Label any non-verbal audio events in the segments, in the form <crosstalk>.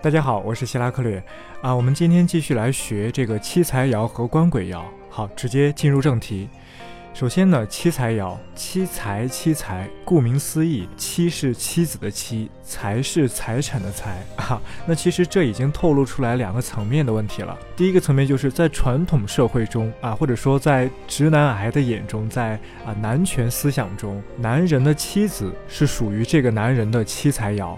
大家好，我是希拉克略啊。我们今天继续来学这个七财爻和官鬼爻。好，直接进入正题。首先呢，七财爻，七财七财，顾名思义，妻是妻子的妻，财是财产的财 <laughs> 啊。那其实这已经透露出来两个层面的问题了。第一个层面就是在传统社会中啊，或者说在直男癌的眼中，在啊男权思想中，男人的妻子是属于这个男人的七财爻。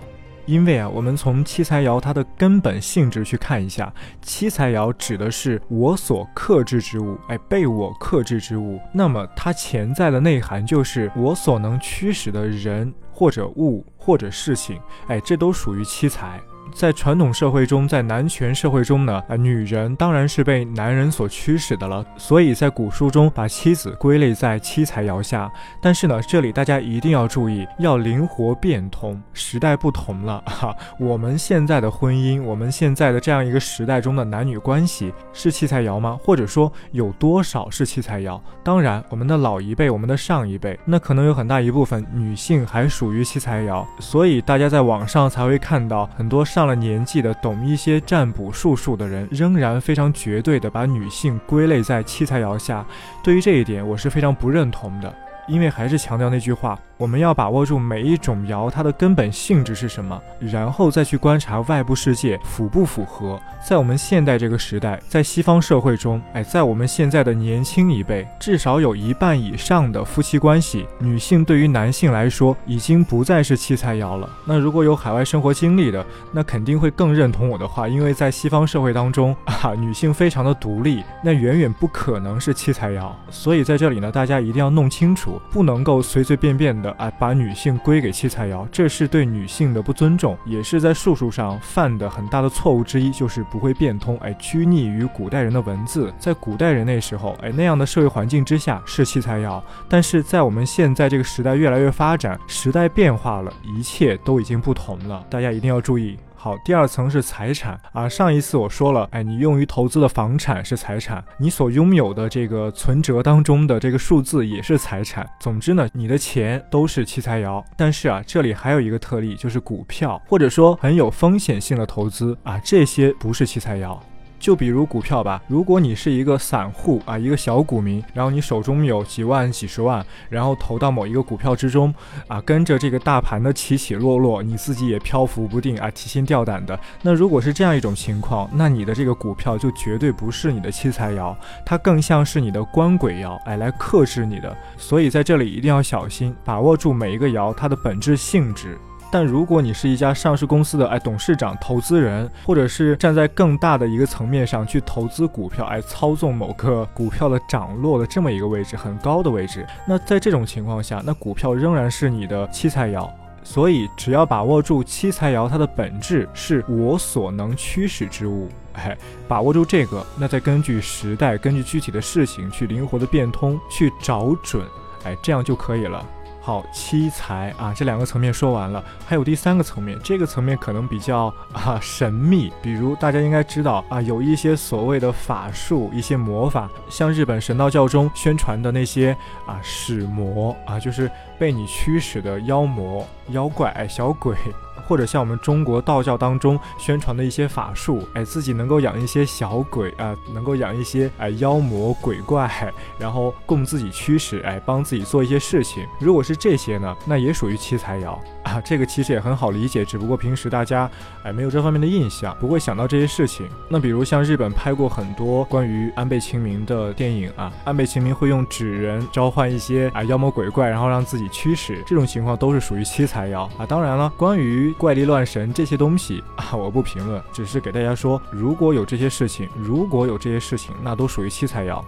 因为啊，我们从七财爻它的根本性质去看一下，七财爻指的是我所克制之物，哎，被我克制之物。那么它潜在的内涵就是我所能驱使的人或者物或者事情，哎，这都属于七财。在传统社会中，在男权社会中呢，啊，女人当然是被男人所驱使的了。所以在古书中把妻子归类在七财爻下。但是呢，这里大家一定要注意，要灵活变通。时代不同了 <laughs> 哈，我们现在的婚姻，我们现在的这样一个时代中的男女关系是七财爻吗？或者说有多少是七财爻？当然，我们的老一辈，我们的上一辈，那可能有很大一部分女性还属于七财爻。所以大家在网上才会看到很多上。上了年纪的懂一些占卜术数的人，仍然非常绝对的把女性归类在七财爻下。对于这一点，我是非常不认同的，因为还是强调那句话。我们要把握住每一种爻它的根本性质是什么，然后再去观察外部世界符不符合。在我们现代这个时代，在西方社会中，哎，在我们现在的年轻一辈，至少有一半以上的夫妻关系，女性对于男性来说已经不再是七彩爻了。那如果有海外生活经历的，那肯定会更认同我的话，因为在西方社会当中 <laughs> 啊，女性非常的独立，那远远不可能是七彩爻。所以在这里呢，大家一定要弄清楚，不能够随随便便的。哎，把女性归给七财爻，这是对女性的不尊重，也是在术数上犯的很大的错误之一，就是不会变通，哎，拘泥于古代人的文字。在古代人那时候，哎，那样的社会环境之下是七财爻，但是在我们现在这个时代越来越发展，时代变化了，一切都已经不同了，大家一定要注意。好，第二层是财产啊。上一次我说了，哎，你用于投资的房产是财产，你所拥有的这个存折当中的这个数字也是财产。总之呢，你的钱都是七财爻。但是啊，这里还有一个特例，就是股票或者说很有风险性的投资啊，这些不是七财爻。就比如股票吧，如果你是一个散户啊，一个小股民，然后你手中有几万、几十万，然后投到某一个股票之中啊，跟着这个大盘的起起落落，你自己也漂浮不定啊，提心吊胆的。那如果是这样一种情况，那你的这个股票就绝对不是你的七财爻，它更像是你的官鬼爻，哎，来克制你的。所以在这里一定要小心，把握住每一个爻它的本质性质。但如果你是一家上市公司的哎董事长、投资人，或者是站在更大的一个层面上去投资股票，哎操纵某个股票的涨落的这么一个位置，很高的位置，那在这种情况下，那股票仍然是你的七财爻。所以只要把握住七财爻它的本质是我所能驱使之物，哎，把握住这个，那再根据时代、根据具体的事情去灵活的变通，去找准，哎，这样就可以了。好，七财啊，这两个层面说完了，还有第三个层面，这个层面可能比较啊神秘。比如大家应该知道啊，有一些所谓的法术，一些魔法，像日本神道教中宣传的那些啊使魔啊，就是被你驱使的妖魔、妖怪、小鬼。<laughs> 或者像我们中国道教当中宣传的一些法术，哎，自己能够养一些小鬼啊，能够养一些哎妖魔鬼怪，<laughs> 然后供自己驱使，哎，帮自己做一些事情。如果是这些呢，那也属于七财爻 <laughs> 啊。这个其实也很好理解，只不过平时大家哎没有这方面的印象，不会想到这些事情。那比如像日本拍过很多关于安倍晴明的电影啊，安倍晴明会用纸人召唤一些啊妖魔鬼怪，然后让自己驱使，这种情况都是属于七财爻啊。当然了，关于怪力乱神这些东西 <laughs> 啊，我不评论，只是给大家说，如果有这些事情，如果有这些事情，那都属于七财爻。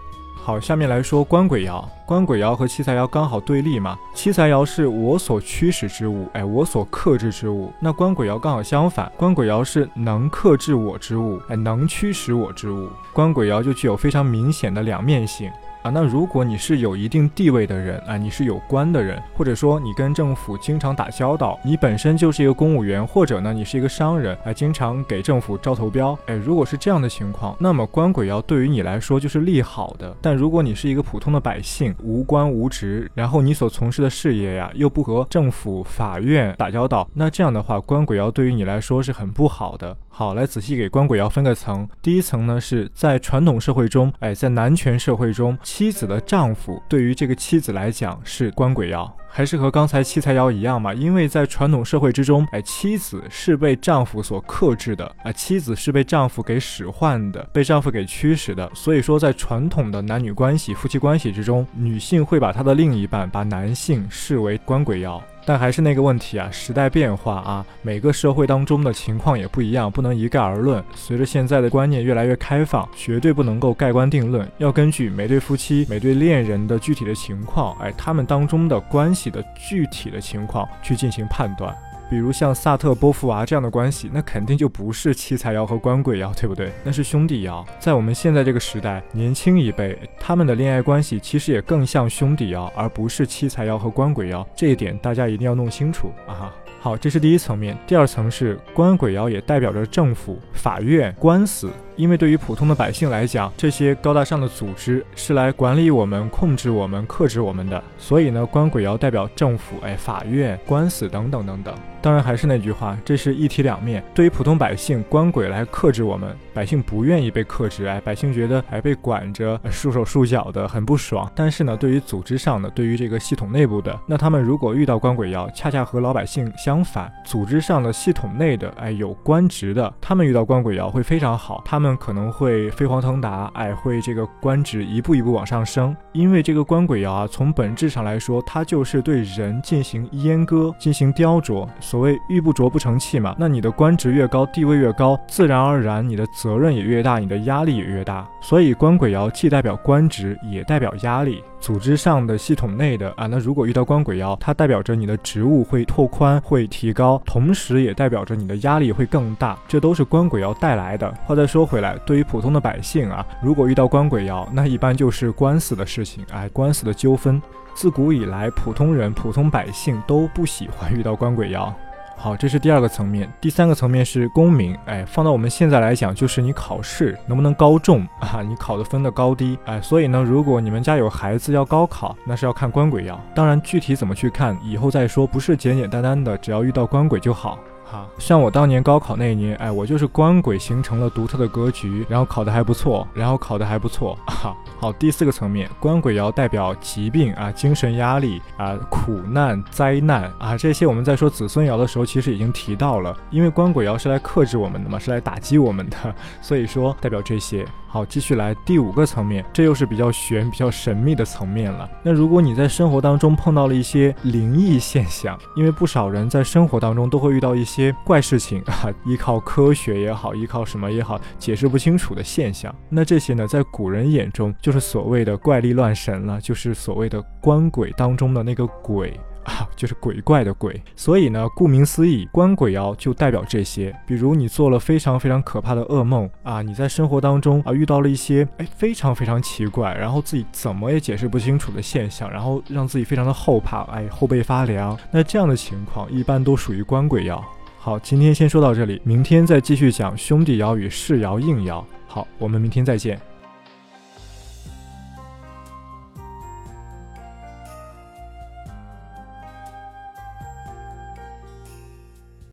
好，下面来说官鬼爻，官鬼爻和七财爻刚好对立嘛。七财爻是我所驱使之物，哎，我所克制之物。那官鬼爻刚好相反，官鬼爻是能克制我之物，哎，能驱使我之物。官鬼爻就具有非常明显的两面性。啊。那如果你是有一定地位的人啊，你是有官的人，或者说你跟政府经常打交道，你本身就是一个公务员，或者呢你是一个商人啊，经常给政府招投标，哎，如果是这样的情况，那么官鬼爻对于你来说就是利好的。但如果你是一个普通的百姓，无官无职，然后你所从事的事业呀又不和政府、法院打交道，那这样的话，官鬼爻对于你来说是很不好的。好，来仔细给官鬼爻分个层。第一层呢，是在传统社会中，哎，在男权社会中，妻子的丈夫对于这个妻子来讲是官鬼爻，还是和刚才七财爻一样嘛？因为在传统社会之中，哎，妻子是被丈夫所克制的，啊，妻子是被丈夫给使唤的，被丈夫给驱使的。所以说，在传统的男女关系、夫妻关系之中，女性会把她的另一半，把男性视为官鬼爻。但还是那个问题啊，时代变化啊，每个社会当中的情况也不一样，不能一概而论。随着现在的观念越来越开放，绝对不能够盖棺定论，要根据每对夫妻、每对恋人的具体的情况，哎，他们当中的关系的具体的情况去进行判断。比如像萨特波伏娃这样的关系，那肯定就不是七彩妖和官鬼爻，对不对？那是兄弟爻。在我们现在这个时代，年轻一辈他们的恋爱关系其实也更像兄弟爻，而不是七彩妖和官鬼爻。这一点大家一定要弄清楚啊！好，这是第一层面。第二层是官鬼爻也代表着政府、法院、官司。因为对于普通的百姓来讲，这些高大上的组织是来管理我们、控制我们、克制我们的，所以呢，官鬼爻代表政府、哎，法院、官司等等等等。当然还是那句话，这是一体两面。对于普通百姓，官鬼来克制我们，百姓不愿意被克制，哎，百姓觉得哎被管着，束手束脚的，很不爽。但是呢，对于组织上的，对于这个系统内部的，那他们如果遇到官鬼爻，恰恰和老百姓相反，组织上的、系统内的，哎，有官职的，他们遇到官鬼爻会非常好，他们。可能会飞黄腾达，哎，会这个官职一步一步往上升，因为这个官鬼爻啊，从本质上来说，它就是对人进行阉割、进行雕琢。所谓玉不琢不成器嘛，那你的官职越高，地位越高，自然而然你的责任也越大，你的压力也越大。所以官鬼爻既代表官职，也代表压力。组织上的、系统内的啊，那如果遇到官鬼爻，它代表着你的职务会拓宽、会提高，同时也代表着你的压力会更大，这都是官鬼爻带来的。话再说回来，对于普通的百姓啊，如果遇到官鬼爻，那一般就是官司的事情，哎，官司的纠纷。自古以来，普通人、普通百姓都不喜欢遇到官鬼爻。好，这是第二个层面，第三个层面是功名。哎，放到我们现在来讲，就是你考试能不能高中 <laughs> 啊？你考的分的高低。哎，所以呢，如果你们家有孩子要高考，那是要看官鬼爻。当然，具体怎么去看，以后再说，不是简简单单的只要遇到官鬼就好。像我当年高考那一年，哎，我就是官鬼形成了独特的格局，然后考得还不错，然后考得还不错啊。好，第四个层面，官鬼爻代表疾病啊、精神压力啊、苦难、灾难啊，这些我们在说子孙爻的时候，其实已经提到了，因为官鬼爻是来克制我们的嘛，是来打击我们的，<laughs> 所以说代表这些。好，继续来第五个层面，这又是比较玄、比较神秘的层面了。那如果你在生活当中碰到了一些灵异现象，因为不少人在生活当中都会遇到一些些怪事情啊，依靠科学也好，依靠什么也好，解释不清楚的现象。那这些呢，在古人眼中就是所谓的怪力乱神了，就是所谓的官鬼当中的那个鬼。啊，就是鬼怪的鬼，所以呢，顾名思义，官鬼妖就代表这些。比如你做了非常非常可怕的噩梦啊，你在生活当中啊遇到了一些哎非常非常奇怪，然后自己怎么也解释不清楚的现象，然后让自己非常的后怕，哎后背发凉。那这样的情况一般都属于官鬼妖。好，今天先说到这里，明天再继续讲兄弟爻与世爻应爻。好，我们明天再见。